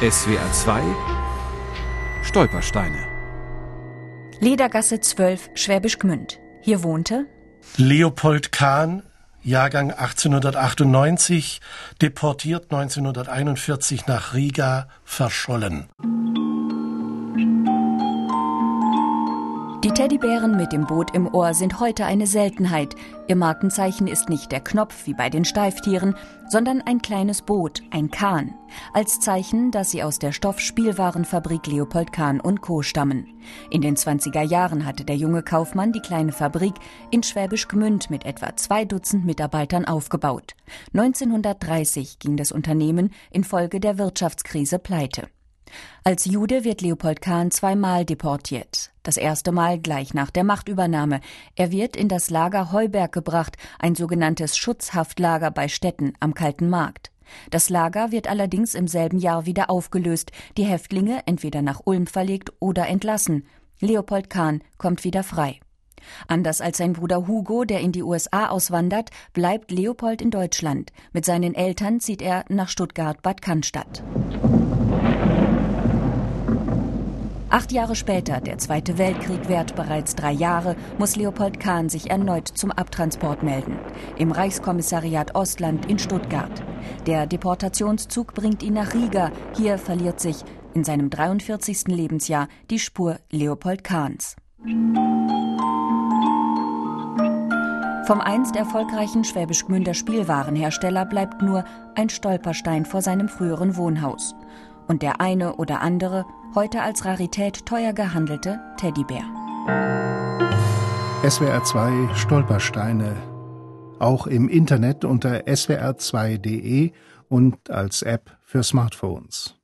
SWR 2 Stolpersteine Ledergasse 12, Schwäbisch Gmünd. Hier wohnte Leopold Kahn, Jahrgang 1898, deportiert 1941 nach Riga, verschollen. Die Teddybären mit dem Boot im Ohr sind heute eine Seltenheit. Ihr Markenzeichen ist nicht der Knopf wie bei den Steiftieren, sondern ein kleines Boot, ein Kahn. Als Zeichen, dass sie aus der Stoffspielwarenfabrik Leopold Kahn und Co. stammen. In den 20er Jahren hatte der junge Kaufmann die kleine Fabrik in Schwäbisch Gmünd mit etwa zwei Dutzend Mitarbeitern aufgebaut. 1930 ging das Unternehmen infolge der Wirtschaftskrise pleite. Als Jude wird Leopold Kahn zweimal deportiert. Das erste Mal gleich nach der Machtübernahme. Er wird in das Lager Heuberg gebracht, ein sogenanntes Schutzhaftlager bei Stetten am Kalten Markt. Das Lager wird allerdings im selben Jahr wieder aufgelöst, die Häftlinge entweder nach Ulm verlegt oder entlassen. Leopold Kahn kommt wieder frei. Anders als sein Bruder Hugo, der in die USA auswandert, bleibt Leopold in Deutschland. Mit seinen Eltern zieht er nach Stuttgart-Bad Cannstatt. Acht Jahre später, der Zweite Weltkrieg währt bereits drei Jahre, muss Leopold Kahn sich erneut zum Abtransport melden. Im Reichskommissariat Ostland in Stuttgart. Der Deportationszug bringt ihn nach Riga. Hier verliert sich in seinem 43. Lebensjahr die Spur Leopold Kahns. Vom einst erfolgreichen Schwäbisch Gmünder Spielwarenhersteller bleibt nur ein Stolperstein vor seinem früheren Wohnhaus. Und der eine oder andere heute als Rarität teuer gehandelte Teddybär. SWR 2 Stolpersteine. Auch im Internet unter swr2.de und als App für Smartphones.